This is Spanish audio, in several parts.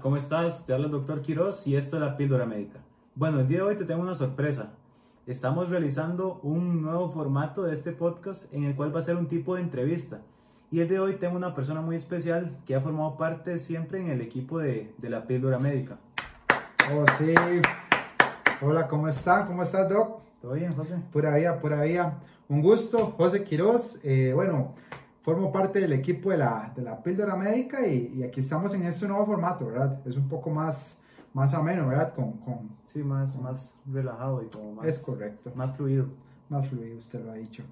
¿cómo estás? Te habla el doctor Quiroz y esto es la píldora médica. Bueno, el día de hoy te tengo una sorpresa. Estamos realizando un nuevo formato de este podcast en el cual va a ser un tipo de entrevista. Y el de hoy tengo una persona muy especial que ha formado parte siempre en el equipo de, de la píldora médica. Oh, sí. Hola, ¿cómo está? ¿Cómo estás, Doc? ¿Todo bien, José? Pura vida, pura vida. Un gusto, José Quiroz. Eh, bueno, formo parte del equipo de la, de la píldora médica y, y, aquí estamos en este nuevo formato, ¿verdad? Es un poco más, más ameno, ¿verdad? Con, con, Sí, más, más relajado y como más... es correcto. Más fluido. Más fluido, usted lo ha dicho.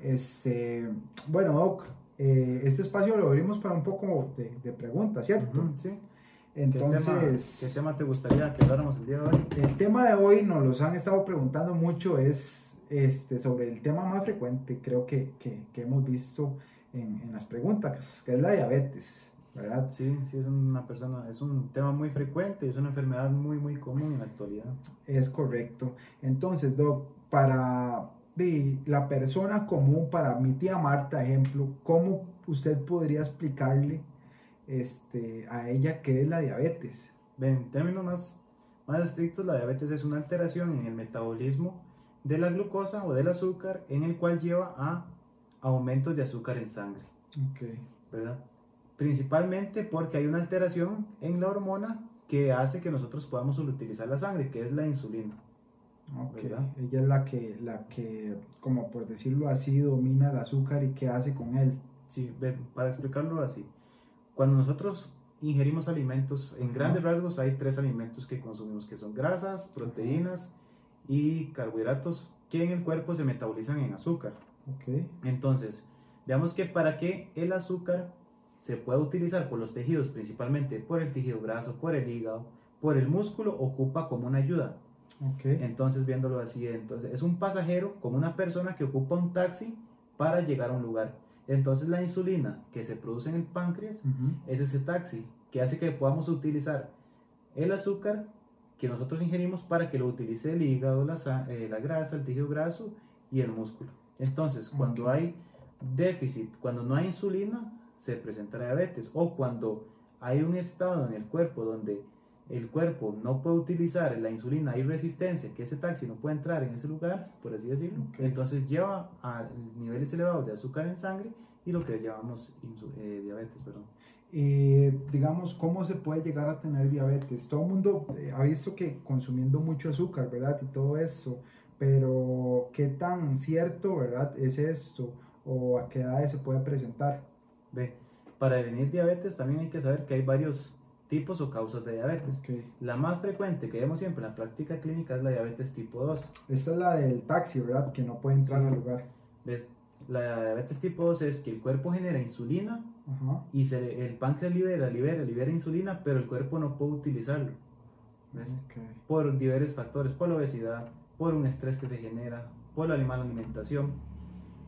Este, bueno, Doc, eh, este espacio lo abrimos para un poco de, de preguntas, ¿cierto? Sí. Entonces, ¿Qué tema, ¿Qué tema te gustaría que habláramos el día de hoy? el tema de hoy nos los han estado preguntando mucho, es este, sobre el tema más frecuente, creo que, que, que hemos visto en, en, las preguntas, que es la diabetes, ¿verdad? Sí, sí, es una persona, es un tema muy frecuente, es una enfermedad muy, muy común en la actualidad. Es correcto. Entonces, Doc, para de, la persona común, para mi tía Marta, ejemplo, ¿cómo usted podría explicarle este, a ella qué es la diabetes? Bien, en términos más, más estrictos, la diabetes es una alteración en el metabolismo de la glucosa o del azúcar, en el cual lleva a aumentos de azúcar en sangre. Okay. ¿Verdad? Principalmente porque hay una alteración en la hormona que hace que nosotros podamos utilizar la sangre, que es la insulina. Okay. Ella es la que, la que, como por decirlo así, domina el azúcar y qué hace con él. Sí, para explicarlo así. Cuando nosotros ingerimos alimentos, en grandes uh -huh. rasgos hay tres alimentos que consumimos, que son grasas, proteínas uh -huh. y carbohidratos, que en el cuerpo se metabolizan en azúcar. Okay. Entonces, veamos que para que el azúcar se pueda utilizar por los tejidos, principalmente por el tejido graso, por el hígado, por el músculo, ocupa como una ayuda. Okay. Entonces, viéndolo así, entonces es un pasajero como una persona que ocupa un taxi para llegar a un lugar. Entonces, la insulina que se produce en el páncreas uh -huh. es ese taxi que hace que podamos utilizar el azúcar que nosotros ingerimos para que lo utilice el hígado, la, eh, la grasa, el tejido graso y el músculo. Entonces, cuando okay. hay déficit, cuando no hay insulina, se presenta la diabetes. O cuando hay un estado en el cuerpo donde el cuerpo no puede utilizar la insulina, hay resistencia, que ese taxi no puede entrar en ese lugar, por así decirlo, okay. entonces lleva a niveles elevados de azúcar en sangre y lo que llamamos eh, diabetes. Perdón. Eh, digamos, ¿cómo se puede llegar a tener diabetes? Todo el mundo eh, ha visto que consumiendo mucho azúcar, ¿verdad? Y todo eso, pero ¿qué tan cierto, verdad, es esto? ¿O a qué edades se puede presentar? Ve, para devenir diabetes también hay que saber que hay varios tipos o causas de diabetes. Okay. La más frecuente que vemos siempre en la práctica clínica es la diabetes tipo 2. Esta es la del taxi, ¿verdad? Que no puede entrar sí. al lugar. Ve, la diabetes tipo 2 es que el cuerpo genera insulina y se, el páncreas libera, libera, libera insulina, pero el cuerpo no puede utilizarlo. ¿ves? Okay. Por diversos factores, por la obesidad, por un estrés que se genera, por la mala alimentación.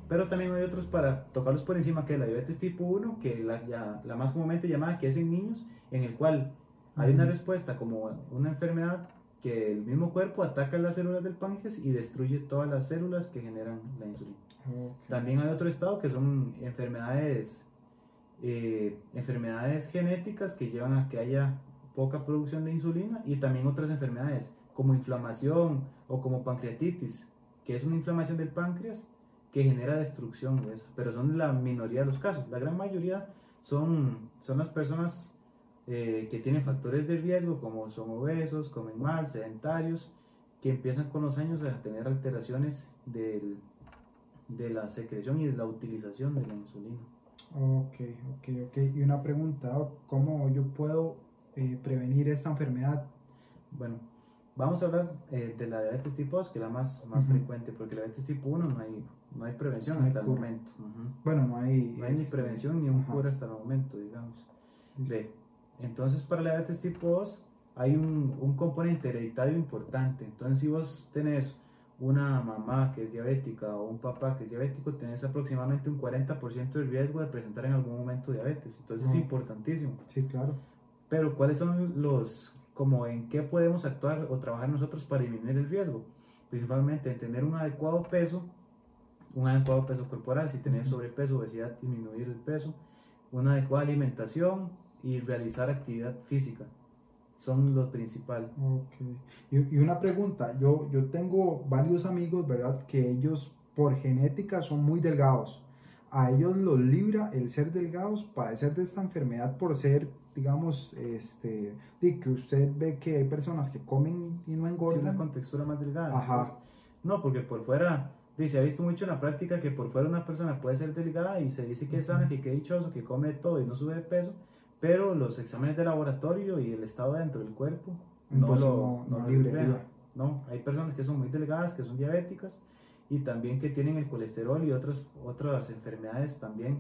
Pero también hay otros para tocarlos por encima, que es la diabetes tipo 1, que es la, ya, la más comúnmente llamada, que es en niños, en el cual hay una respuesta como una enfermedad que el mismo cuerpo ataca las células del páncreas y destruye todas las células que generan la insulina. Okay. También hay otro estado que son enfermedades, eh, enfermedades genéticas que llevan a que haya poca producción de insulina y también otras enfermedades como inflamación o como pancreatitis, que es una inflamación del páncreas que genera destrucción de eso, pero son la minoría de los casos. La gran mayoría son, son las personas eh, que tienen factores de riesgo, como son obesos, comen mal, sedentarios, que empiezan con los años a tener alteraciones del, de la secreción y de la utilización de la insulina. Ok, ok, ok. Y una pregunta, ¿cómo yo puedo eh, prevenir esta enfermedad? Bueno, vamos a hablar eh, de la diabetes tipo 2, que es la más, más uh -huh. frecuente, porque la diabetes tipo 1 no hay, no hay prevención no hasta el momento. Uh -huh. Bueno, no hay... No hay ni este, prevención ni un cura hasta el momento, digamos. Entonces para la diabetes tipo 2 hay un, un componente hereditario importante. Entonces si vos tenés una mamá que es diabética o un papá que es diabético, tenés aproximadamente un 40% de riesgo de presentar en algún momento diabetes. Entonces es importantísimo. Sí, claro. Pero ¿cuáles son los, como en qué podemos actuar o trabajar nosotros para disminuir el riesgo? Principalmente en tener un adecuado peso, un adecuado peso corporal, si tenés sobrepeso, obesidad, disminuir el peso, una adecuada alimentación y realizar actividad física. son lo principal. Ok. Y, y, una pregunta, yo, yo tengo varios amigos, ¿verdad? Que ellos por genética son muy delgados. A ellos los libra el ser delgados padecer de esta enfermedad por ser, digamos, este, que usted ve que hay personas que comen y no engordan. Sí, con textura más delgada. Ajá. No, porque por fuera, dice, ha visto mucho en la práctica que por fuera una persona puede ser delgada y se dice que es sana, que qué dichoso, que come todo y no sube de peso, pero los exámenes de laboratorio y el estado dentro del cuerpo no lo, no, no, no, hay personas que son muy delgadas, que son diabéticas y también que tienen el colesterol y otras, otras enfermedades también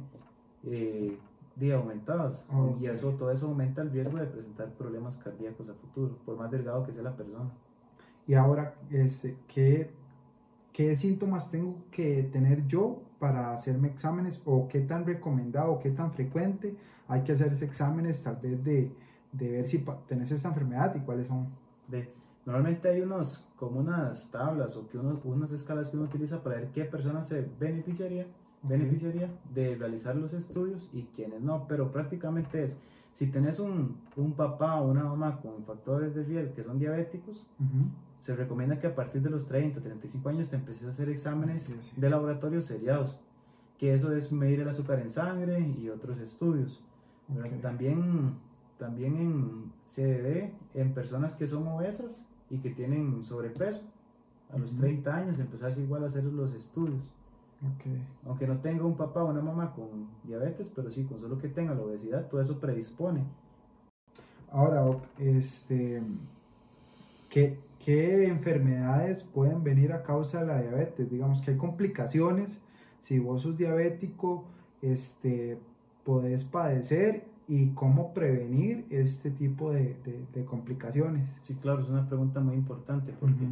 eh, de aumentadas. Y eso, todo eso aumenta el riesgo de presentar problemas cardíacos a futuro, por más delgado que sea la persona. Y ahora, este, ¿qué, ¿qué síntomas tengo que tener yo para hacerme exámenes o qué tan recomendado, qué tan frecuente hay que hacerse exámenes tal vez de, de ver si tenés esta enfermedad y cuáles son? Ve, normalmente hay unos como unas tablas o que uno, unas escalas que uno utiliza para ver qué persona se beneficiaría, beneficiaría de realizar los estudios y quiénes no, pero prácticamente es, si tenés un, un papá o una mamá con factores de riesgo que son diabéticos, se recomienda que a partir de los 30, 35 años te empieces a hacer exámenes de laboratorio seriados, que eso es medir el azúcar en sangre y otros estudios. También, también en, se debe en personas que son obesas y que tienen sobrepeso. A los 30 años empezar igual a hacer los estudios. Aunque no tenga un papá o una mamá con diabetes, pero sí, con solo que tenga la obesidad, todo eso predispone. Ahora, este, ¿qué, qué enfermedades pueden venir a causa de la diabetes. Digamos que hay complicaciones. Si vos sos diabético, este, podés padecer y cómo prevenir este tipo de, de, complicaciones. Sí, claro, es una pregunta muy importante porque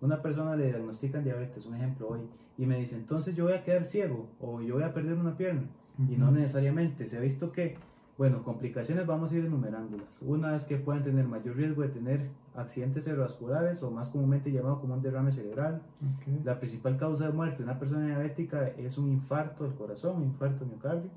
una persona le diagnostican diabetes, un ejemplo hoy, y me dice, entonces yo voy a quedar ciego o yo voy a perder una pierna. Y no necesariamente. Se ha visto que bueno, complicaciones vamos a ir enumerándolas. Una es que pueden tener mayor riesgo de tener accidentes cerebrovasculares o más comúnmente llamado como un derrame cerebral. La principal causa de muerte de una persona diabética es un infarto del corazón, un infarto miocardio.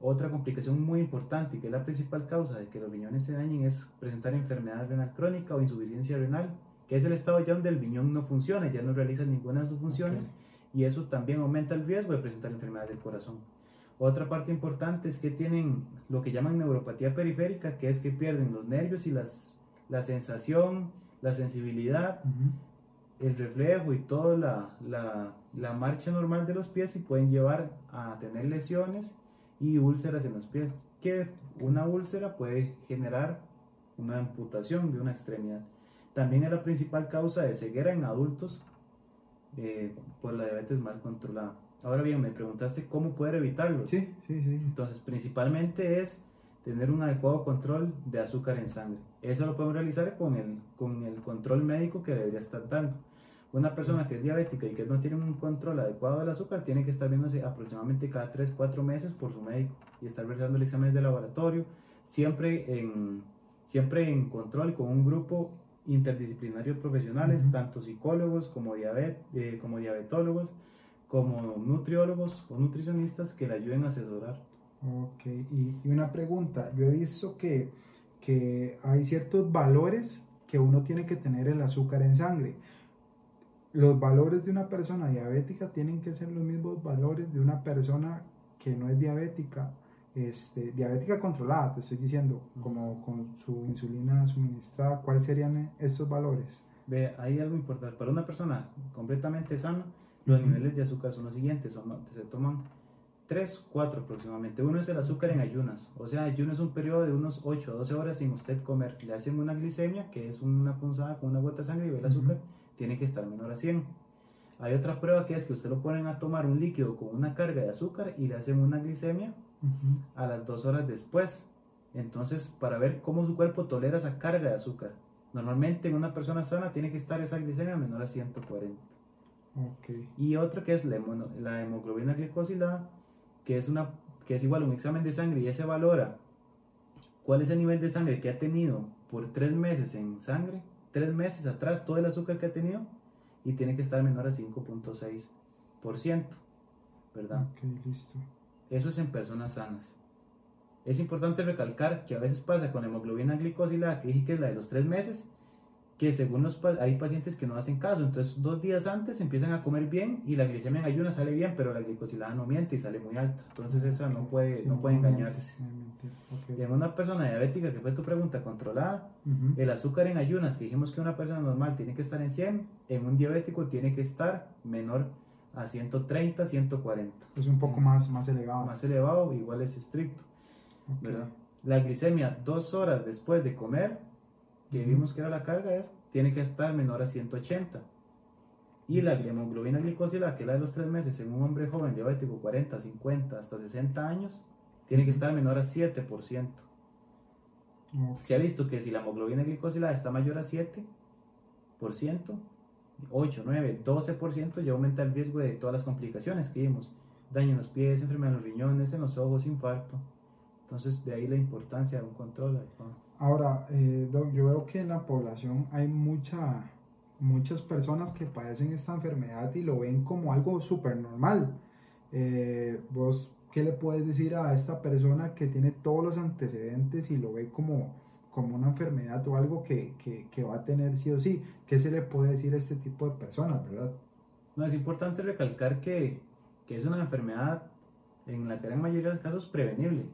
Otra complicación muy importante que es la principal causa de que los riñones se dañen es presentar enfermedad renal crónica o insuficiencia renal, que es el estado ya donde el riñón no funciona, ya no realiza ninguna de sus funciones y eso también aumenta el riesgo de presentar enfermedades del corazón. Otra parte importante es que tienen lo que llaman neuropatía periférica, que es que pierden los nervios y las, la sensación, la sensibilidad, el reflejo y toda la, la, la, marcha normal de los pies y pueden llevar a tener lesiones y úlceras en los pies, que una úlcera puede generar una amputación de una extremidad. También es la principal causa de ceguera en adultos eh, por la diabetes mal controlada. Ahora bien, me preguntaste cómo poder evitarlo. Sí, sí, sí. Entonces, principalmente es tener un adecuado control de azúcar en sangre. Eso lo podemos realizar con el, con el control médico que debería estar dando. Una persona que es diabética y que no tiene un control adecuado del azúcar tiene que estar viéndose aproximadamente cada 3, 4 meses por su médico y estar realizando el examen de laboratorio, siempre en, siempre en control con un grupo interdisciplinario de profesionales, tanto psicólogos como, diabet, eh, como diabetólogos, como nutriólogos o nutricionistas que le ayuden a asesorar. Ok, y, una pregunta, yo he visto que, que hay ciertos valores que uno tiene que tener el azúcar en sangre. Los valores de una persona diabética tienen que ser los mismos valores de una persona que no es diabética, este, diabética controlada, te estoy diciendo, como con su insulina suministrada, ¿cuáles serían estos valores? Ve, hay algo importante. Para una persona completamente sana, los niveles de azúcar son los siguientes, se toman 3, 4 aproximadamente. Uno es el azúcar en ayunas, o sea, ayuno es un periodo de unos 8 a 12 horas sin usted comer. Le hacen una glicemia, que es una punzada con una gota de sangre y ve el azúcar, tiene que estar menor a 100. Hay otra prueba que es que usted lo ponen a tomar un líquido con una carga de azúcar y le hacen una glicemia a las 2 horas después. Entonces, para ver cómo su cuerpo tolera esa carga de azúcar. Normalmente en una persona sana tiene que estar esa glicemia menor a 140. Y otra que es la, la hemoglobina glicosilada, que es, una, que es igual a un examen de sangre y ese valora cuál es el nivel de sangre que ha tenido por tres meses en sangre, tres meses atrás, todo el azúcar que ha tenido, y tiene que estar menor a 5.6%, ¿verdad? listo. Eso es en personas sanas. es importante recalcar que a veces pasa con hemoglobina glicosilada, que dije que es la de los tres meses, que según los hay pacientes que no hacen caso, entonces dos días antes empiezan a comer bien y la glicemia en ayuno sale bien, pero la glicosilada no miente y sale muy alta, entonces esa no puede, no puede engañarse. en una persona diabética, que fue tu pregunta, controlada, el azúcar en ayunas, que dijimos que una persona normal tiene que estar en 100, en un diabético tiene que estar menor a 130, 140. Es un poco más, más elevado. Más elevado, igual es estricto. La glicemia dos horas después de comer, que vimos que era la carga, es, tiene que estar menor a 180. Y la hemoglobina glicosilada, que es la de los tres meses en un hombre joven diabético, 40, 50, hasta 60 años, tiene que estar menor a 7%. Se ha visto que si la hemoglobina glicosilada está mayor a 7%, 8, 9, 12% ya aumenta el riesgo de todas las complicaciones que vimos. Daño en los pies, enfermedad en los riñones, en los ojos, infarto. Entonces, de ahí la importancia de un control Ahora, eh, yo veo que en la población hay mucha, muchas personas que padecen esta enfermedad y lo ven como algo súper normal. Eh, ¿Vos qué le puedes decir a esta persona que tiene todos los antecedentes y lo ve como, como una enfermedad o algo que, que, que, va a tener sí o sí? ¿Qué se le puede decir a este tipo de personas, verdad? No, es importante recalcar que, que es una enfermedad en la gran mayoría de los casos prevenible.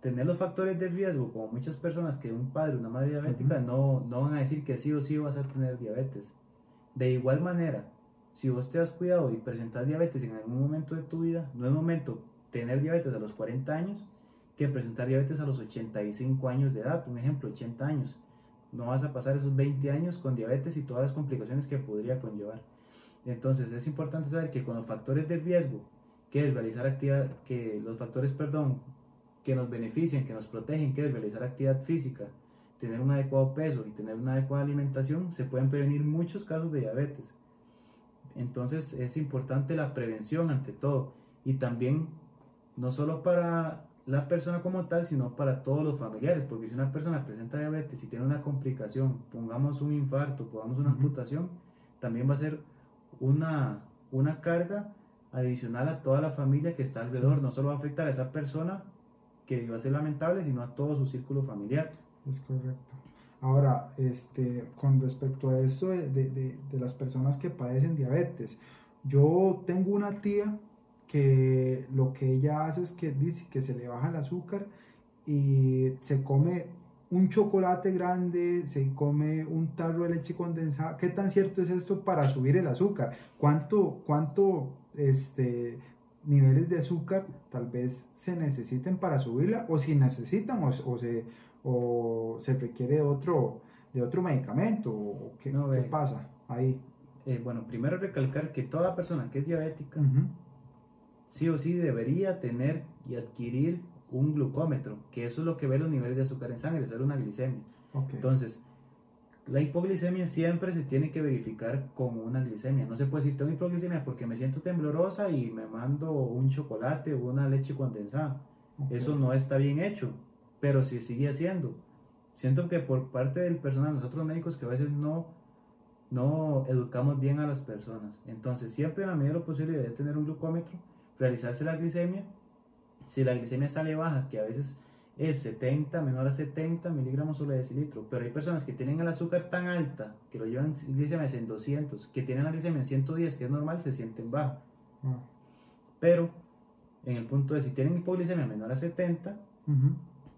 Tener los factores de riesgo, como muchas personas que un padre o una madre diabética, no, no van a decir que sí o sí vas a tener diabetes. De igual manera, si vos te has cuidado y presentas diabetes en algún momento de tu vida, no es momento tener diabetes a los 40 años que presentar diabetes a los 85 años de edad, un ejemplo, 80 años. No vas a pasar esos 20 años con diabetes y todas las complicaciones que podría conllevar. Entonces es importante saber que con los factores de riesgo, que es realizar actividad, que los factores, perdón, que nos benefician, que nos protegen, que es realizar actividad física, tener un adecuado peso y tener una adecuada alimentación, se pueden prevenir muchos casos de diabetes. Entonces es importante la prevención ante todo y también no solo para la persona como tal, sino para todos los familiares, porque si una persona presenta diabetes y tiene una complicación, pongamos un infarto, pongamos una amputación, también va a ser una, una carga adicional a toda la familia que está alrededor, no solo va a afectar a esa persona que iba a ser lamentable, sino a todo su círculo familiar. Es correcto. Ahora, este, con respecto a eso de, de, de, las personas que padecen diabetes, yo tengo una tía que lo que ella hace es que dice que se le baja el azúcar y se come un chocolate grande, se come un tarro de leche condensada. ¿Qué tan cierto es esto para subir el azúcar? ¿Cuánto, cuánto este, niveles de azúcar tal vez se necesiten para subirla o si necesitan o, se, o se requiere de otro, de otro medicamento o qué, pasa ahí. Eh, bueno, primero recalcar que toda persona que es diabética sí o sí debería tener y adquirir un glucómetro, que eso es lo que ve los niveles de azúcar en sangre, eso es una glicemia. Entonces, la hipoglicemia siempre se tiene que verificar con una glicemia. No se puede decir tengo hipoglicemia porque me siento temblorosa y me mando un chocolate o una leche condensada. Eso no está bien hecho, pero se sigue haciendo. Siento que por parte del personal, nosotros médicos, que a veces no, no educamos bien a las personas. Entonces, siempre en la medida de lo posible debe tener un glucómetro, realizarse la glicemia. Si la glicemia sale baja, que a veces es 70, menor a 70 miligramos sobre decilitro. Pero hay personas que tienen el azúcar tan alta, que lo llevan glicemia en 200, que tienen la glicemia en 110, que es normal, se sienten baja. Ah. Pero en el punto de si tienen hipoglicemia menor a 70,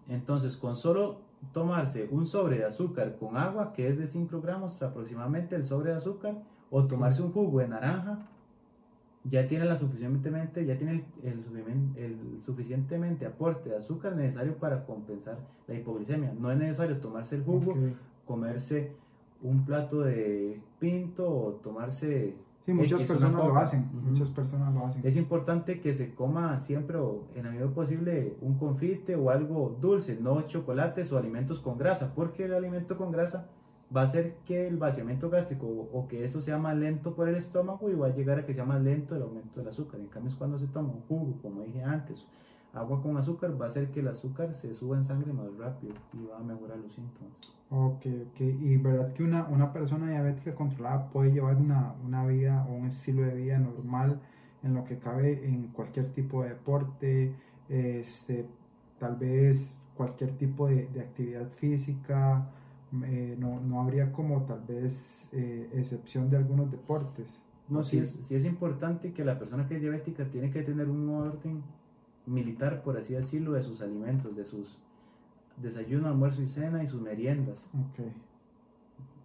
entonces con solo tomarse un sobre de azúcar con agua, que es de 5 gramos aproximadamente el sobre de azúcar, o tomarse un jugo de naranja, ya tiene la suficientemente, ya tiene el, el, suficientemente aporte de azúcar necesario para compensar la hipoglicemia. No es necesario tomarse el jugo, comerse un plato de pinto o tomarse... Sí, muchas personas lo hacen, muchas personas lo hacen. Es importante que se coma siempre o en la medida posible un confite o algo dulce, no chocolates o alimentos con grasa, porque el alimento con grasa va a hacer que el vaciamiento gástrico o que eso sea más lento por el estómago y va a llegar a que sea más lento el aumento del azúcar. En cambio, es cuando se toma un jugo, como dije antes, agua con azúcar, va a hacer que el azúcar se suba en sangre más rápido y va a mejorar los síntomas. Ok, ok. Y verdad que una, una persona diabética controlada puede llevar una, una vida o un estilo de vida normal en lo que cabe en cualquier tipo de deporte, este, tal vez cualquier tipo de, de actividad física, eh, no, no, habría como tal vez eh, excepción de algunos deportes. No, sí es, sí es importante que la persona que es diabética tiene que tener un orden militar, por así decirlo, de sus alimentos, de sus desayuno, almuerzo y cena y sus meriendas. Okay.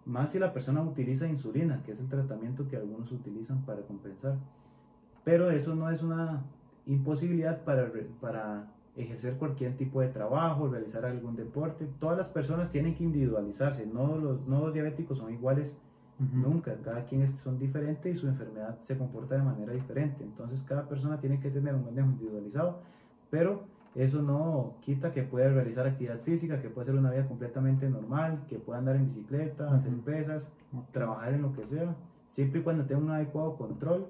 Más si la persona utiliza insulina, que es el tratamiento que algunos utilizan para compensar. Pero eso no es una imposibilidad para, para ejercer cualquier tipo de trabajo, realizar algún deporte. Todas las personas tienen que individualizarse, no los, no los diabéticos son iguales nunca, cada quien son diferentes y su enfermedad se comporta de manera diferente. Entonces cada persona tiene que tener un manejo individualizado, pero eso no quita que pueda realizar actividad física, que pueda ser una vida completamente normal, que pueda andar en bicicleta, hacer pesas, trabajar en lo que sea, siempre y cuando tenga un adecuado control,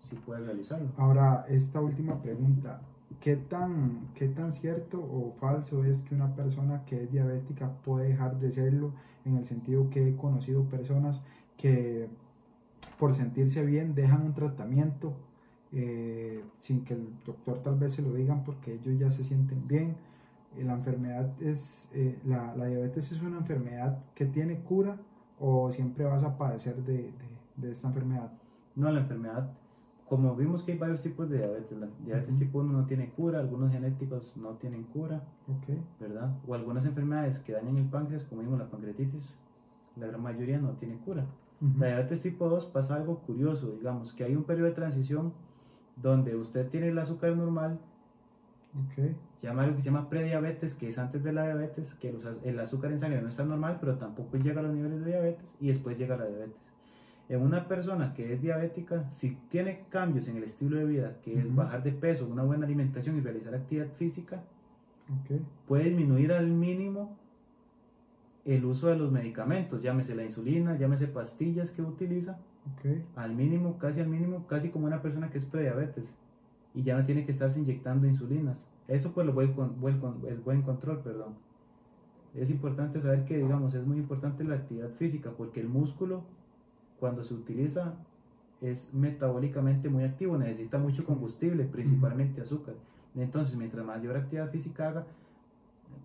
sí puede realizarlo. Ahora, esta última pregunta, ¿qué tan, ¿qué tan cierto o falso es que una persona que es diabética puede dejar de serlo? En el sentido que he conocido personas que por sentirse bien dejan un tratamiento eh, sin que el doctor tal vez se lo digan porque ellos ya se sienten bien. Eh, la enfermedad es, eh, la, la, diabetes es una enfermedad que tiene cura o siempre vas a padecer de, de, de esta enfermedad. No, la enfermedad como vimos que hay varios tipos de diabetes, la diabetes tipo 1 no tiene cura, algunos genéticos no tienen cura, okay. ¿verdad? O algunas enfermedades que dañan el páncreas, como vimos la pancreatitis, la gran mayoría no tiene cura. La diabetes tipo 2 pasa algo curioso, digamos, que hay un periodo de transición donde usted tiene el azúcar normal, okay. llama algo que se llama prediabetes, que es antes de la diabetes, que el azúcar en sangre no está normal, pero tampoco llega a los niveles de diabetes, y después llega la diabetes. En una persona que es diabética, si tiene cambios en el estilo de vida, que es bajar de peso, una buena alimentación y realizar actividad física, puede disminuir al mínimo el uso de los medicamentos, llámese la insulina, llámese pastillas que utiliza, al mínimo, casi al mínimo, casi como una persona que es prediabetes y ya no tiene que estarse inyectando insulinas. Eso pues lo el, el buen control, perdón. Es importante saber que, digamos, es muy importante la actividad física porque el músculo cuando se utiliza es metabólicamente muy activo, necesita mucho combustible, principalmente azúcar. Entonces, mientras mayor actividad física haga,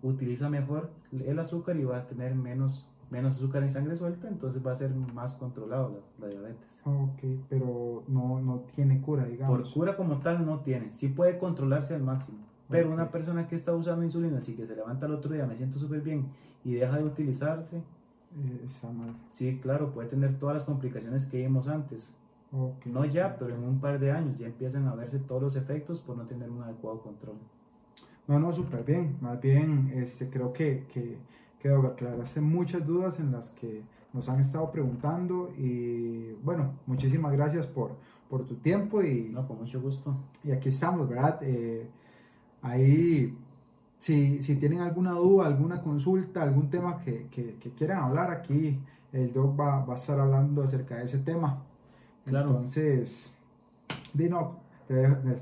utiliza mejor el azúcar y va a tener menos, menos azúcar en sangre suelta, entonces va a ser más controlado la, diabetes. Ok, pero no, no, tiene cura, digamos. Por cura como tal no tiene, sí puede controlarse al máximo. Pero una persona que está usando insulina, así que se levanta el otro día, me siento súper bien, y deja de utilizarse, eh, está mal. Sí, claro, puede tener todas las complicaciones que vimos antes. no ya, pero en un par de años ya empiezan a verse todos los efectos por no tener un adecuado control. No, no, súper bien. Más bien, este, creo que, que, que aclaraste muchas dudas en las que nos han estado preguntando y bueno, muchísimas gracias por, por tu tiempo y... No, con mucho gusto. Y aquí estamos, ¿verdad? Eh, ahí si, si, tienen alguna duda, alguna consulta, algún tema que, que, quieran hablar, aquí el doc va, va, a estar hablando acerca de ese tema. Claro. Entonces, Dino, te,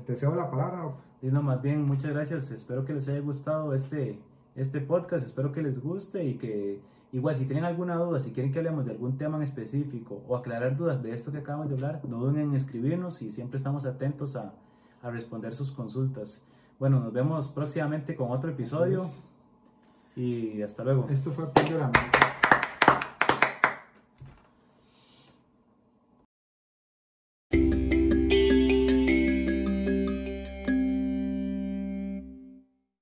deseo la palabra. Dino, más bien, muchas gracias. Espero que les haya gustado este, este podcast. Espero que les guste y que, igual, si tienen alguna duda, si quieren que hablemos de algún tema en específico o aclarar dudas de esto que acabamos de hablar, no duden en escribirnos y siempre estamos atentos a, a responder sus consultas. Bueno, nos vemos próximamente con otro episodio. Y hasta luego. Esto fue América.